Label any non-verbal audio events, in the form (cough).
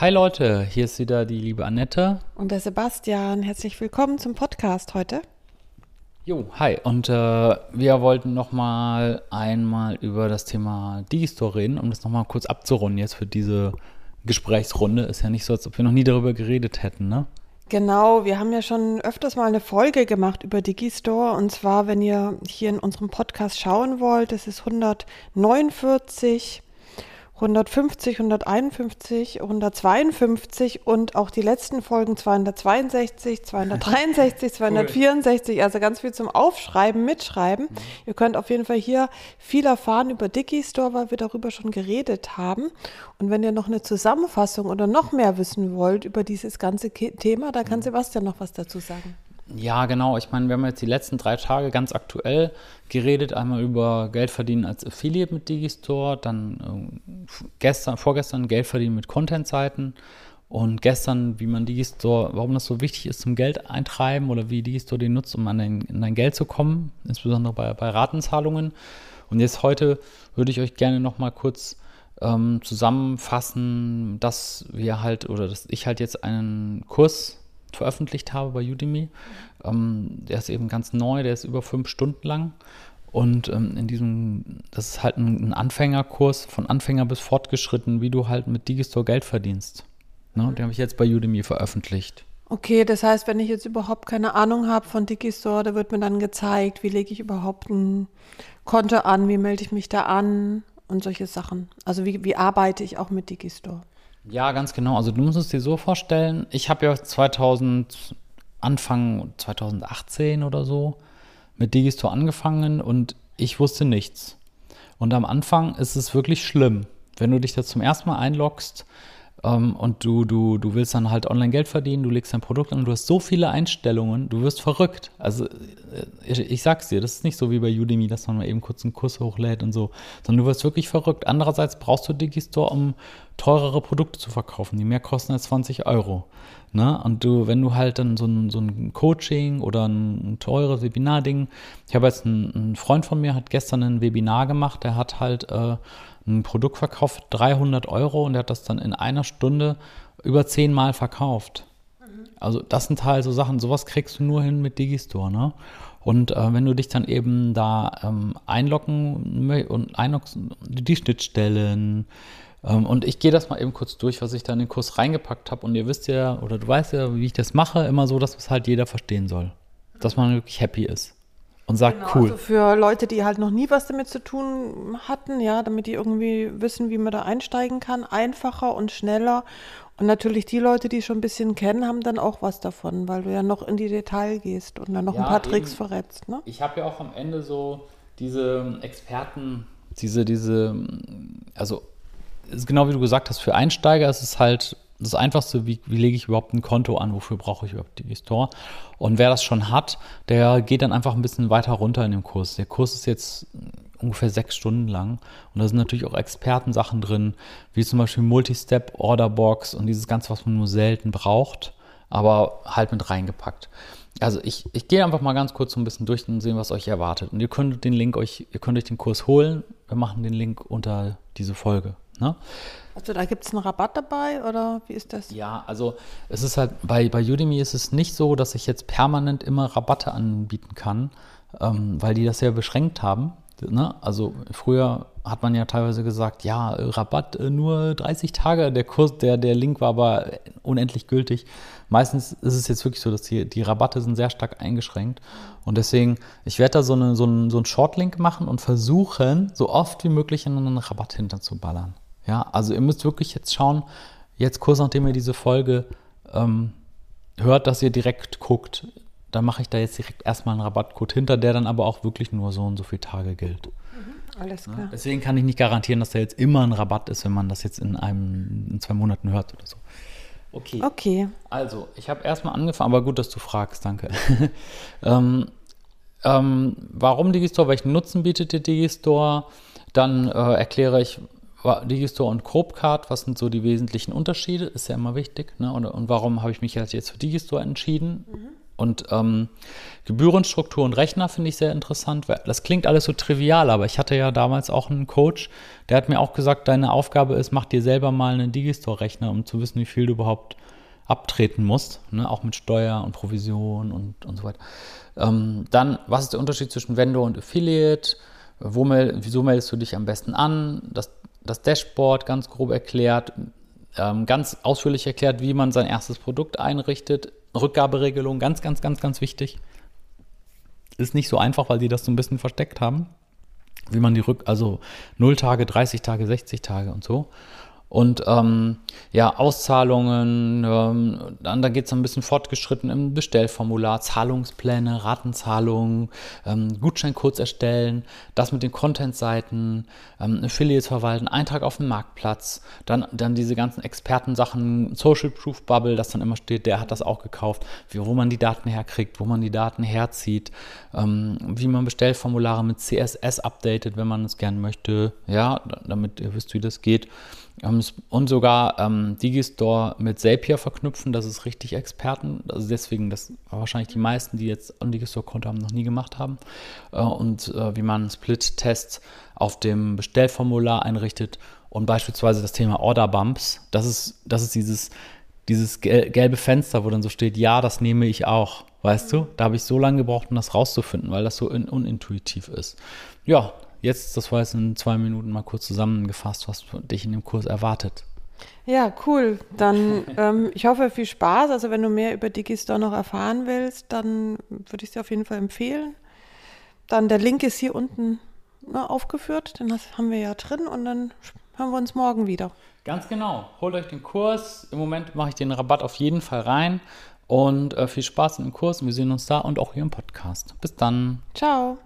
Hi Leute, hier ist wieder die liebe Annette. Und der Sebastian. Herzlich willkommen zum Podcast heute. Jo, hi. Und äh, wir wollten noch mal einmal über das Thema Digistore reden, um das noch mal kurz abzurunden jetzt für diese Gesprächsrunde. Ist ja nicht so, als ob wir noch nie darüber geredet hätten, ne? Genau, wir haben ja schon öfters mal eine Folge gemacht über Digistore. Und zwar, wenn ihr hier in unserem Podcast schauen wollt, das ist 149 150, 151, 152 und auch die letzten Folgen 262, 263, 264, also ganz viel zum Aufschreiben, Mitschreiben. Mhm. Ihr könnt auf jeden Fall hier viel erfahren über Digistore, weil wir darüber schon geredet haben. Und wenn ihr noch eine Zusammenfassung oder noch mehr wissen wollt über dieses ganze Thema, da kann mhm. Sebastian noch was dazu sagen. Ja, genau. Ich meine, wir haben jetzt die letzten drei Tage ganz aktuell geredet. Einmal über Geld verdienen als Affiliate mit Digistore, dann äh, gestern, vorgestern Geld verdienen mit Content-Seiten und gestern, wie man Digistore, warum das so wichtig ist zum Geld eintreiben oder wie Digistore den nutzt, um an dein, an dein Geld zu kommen, insbesondere bei, bei Ratenzahlungen. Und jetzt heute würde ich euch gerne noch mal kurz ähm, zusammenfassen, dass wir halt oder dass ich halt jetzt einen Kurs veröffentlicht habe bei Udemy. Ähm, der ist eben ganz neu, der ist über fünf Stunden lang. Und ähm, in diesem, das ist halt ein, Anfängerkurs von Anfänger bis fortgeschritten, wie du halt mit Digistore Geld verdienst. Ne? Den habe ich jetzt bei Udemy veröffentlicht. Okay, das heißt, wenn ich jetzt überhaupt keine Ahnung habe von Digistore, da wird mir dann gezeigt, wie lege ich überhaupt ein Konto an, wie melde ich mich da an und solche Sachen. Also wie, wie arbeite ich auch mit Digistore? Ja, ganz genau. Also du musst es dir so vorstellen, ich habe ja 2000, Anfang 2018 oder so mit Digistore angefangen und ich wusste nichts. Und am Anfang ist es wirklich schlimm, wenn du dich da zum ersten Mal einloggst ähm, und du, du, du willst dann halt online Geld verdienen, du legst dein Produkt an, du hast so viele Einstellungen, du wirst verrückt. Also äh, ich, ich sag's dir, das ist nicht so wie bei Udemy, dass man mal eben kurz einen Kurs hochlädt und so, sondern du wirst wirklich verrückt. Andererseits brauchst du Digistore, um teurere Produkte zu verkaufen, die mehr kosten als 20 Euro. Ne? Und du, wenn du halt dann so ein, so ein Coaching oder ein, ein teures Webinar-Ding, ich habe jetzt einen, ein Freund von mir, hat gestern ein Webinar gemacht, der hat halt äh, ein Produkt verkauft, 300 Euro und er hat das dann in einer Stunde über zehnmal verkauft. Also das sind halt so Sachen, sowas kriegst du nur hin mit Digistore, ne? Und äh, wenn du dich dann eben da ähm, einloggen und einloggst, die Schnittstellen, und ich gehe das mal eben kurz durch, was ich da in den Kurs reingepackt habe. Und ihr wisst ja, oder du weißt ja, wie ich das mache, immer so, dass es halt jeder verstehen soll. Dass man wirklich happy ist und sagt, genau, cool. Also für Leute, die halt noch nie was damit zu tun hatten, ja, damit die irgendwie wissen, wie man da einsteigen kann, einfacher und schneller. Und natürlich die Leute, die schon ein bisschen kennen, haben dann auch was davon, weil du ja noch in die Detail gehst und dann noch ja, ein paar eben. Tricks verrätst. Ne? Ich habe ja auch am Ende so diese Experten, diese, diese, also genau wie du gesagt hast, für Einsteiger ist es halt das Einfachste, wie, wie lege ich überhaupt ein Konto an, wofür brauche ich überhaupt die Store. Und wer das schon hat, der geht dann einfach ein bisschen weiter runter in dem Kurs. Der Kurs ist jetzt ungefähr sechs Stunden lang und da sind natürlich auch Expertensachen drin, wie zum Beispiel Multistep, Orderbox und dieses Ganze, was man nur selten braucht, aber halt mit reingepackt. Also ich, ich gehe einfach mal ganz kurz so ein bisschen durch und sehen, was euch erwartet. Und ihr könnt den Link euch, ihr könnt euch den Kurs holen. Wir machen den Link unter diese Folge. Ne? Also da gibt es einen Rabatt dabei oder wie ist das? Ja, also es ist halt, bei, bei Udemy ist es nicht so, dass ich jetzt permanent immer Rabatte anbieten kann, ähm, weil die das sehr beschränkt haben. Ne? Also früher hat man ja teilweise gesagt, ja, Rabatt äh, nur 30 Tage, der Kurs, der, der Link war aber unendlich gültig. Meistens ist es jetzt wirklich so, dass die, die Rabatte sind sehr stark eingeschränkt. Und deswegen, ich werde da so, eine, so, einen, so einen Shortlink machen und versuchen, so oft wie möglich einen Rabatt hinterzuballern. Ja, also ihr müsst wirklich jetzt schauen, jetzt kurz nachdem ihr diese Folge ähm, hört, dass ihr direkt guckt, dann mache ich da jetzt direkt erstmal einen Rabattcode hinter, der dann aber auch wirklich nur so und so viele Tage gilt. Mhm, alles klar. Ja, deswegen kann ich nicht garantieren, dass da jetzt immer ein Rabatt ist, wenn man das jetzt in einem, in zwei Monaten hört oder so. Okay. Okay. Also, ich habe erstmal angefangen, aber gut, dass du fragst, danke. (laughs) ähm, ähm, warum Digistore? Welchen Nutzen bietet der Digistore? Dann äh, erkläre ich, Digistore und Chromecard, was sind so die wesentlichen Unterschiede? Ist ja immer wichtig. Ne? Und, und warum habe ich mich jetzt für Digistore entschieden? Mhm. Und ähm, Gebührenstruktur und Rechner finde ich sehr interessant, weil das klingt alles so trivial, aber ich hatte ja damals auch einen Coach, der hat mir auch gesagt, deine Aufgabe ist, mach dir selber mal einen Digistore-Rechner, um zu wissen, wie viel du überhaupt abtreten musst, ne? auch mit Steuer und Provision und, und so weiter. Ähm, dann, was ist der Unterschied zwischen Vendor und Affiliate? Wo meld, wieso meldest du dich am besten an? Das, das Dashboard ganz grob erklärt, ähm, ganz ausführlich erklärt, wie man sein erstes Produkt einrichtet. Rückgaberegelung, ganz, ganz, ganz, ganz wichtig. Ist nicht so einfach, weil die das so ein bisschen versteckt haben. Wie man die Rück, also 0 Tage, 30 Tage, 60 Tage und so. Und ähm, ja, Auszahlungen, ähm, dann da geht es ein bisschen fortgeschritten im Bestellformular, Zahlungspläne, Ratenzahlungen, ähm, Gutscheincodes erstellen, das mit den Content-Seiten, ähm, Affiliates verwalten, Eintrag auf dem Marktplatz, dann, dann diese ganzen Expertensachen, Social Proof Bubble, das dann immer steht, der hat das auch gekauft, wie, wo man die Daten herkriegt, wo man die Daten herzieht, ähm, wie man Bestellformulare mit CSS updatet, wenn man es gern möchte, ja, damit ihr wisst, wie das geht. Ähm, und sogar ähm, Digistore mit Zapier verknüpfen, das ist richtig Experten. Also deswegen, das wahrscheinlich die meisten, die jetzt ein Digistore-Konto haben, noch nie gemacht haben. Äh, und äh, wie man Split-Tests auf dem Bestellformular einrichtet und beispielsweise das Thema Order Bumps. Das ist, das ist dieses, dieses gelbe Fenster, wo dann so steht, ja, das nehme ich auch. Weißt du? Da habe ich so lange gebraucht, um das rauszufinden, weil das so unintuitiv ist. Ja, jetzt, das war jetzt in zwei Minuten mal kurz zusammengefasst, was dich in dem Kurs erwartet. Ja, cool. Dann, (laughs) ähm, ich hoffe, viel Spaß. Also, wenn du mehr über Digistore noch erfahren willst, dann würde ich es dir auf jeden Fall empfehlen. Dann der Link ist hier unten ne, aufgeführt, den haben wir ja drin und dann hören wir uns morgen wieder. Ganz genau. Holt euch den Kurs. Im Moment mache ich den Rabatt auf jeden Fall rein. Und äh, viel Spaß in dem Kurs und wir sehen uns da und auch hier im Podcast. Bis dann. Ciao.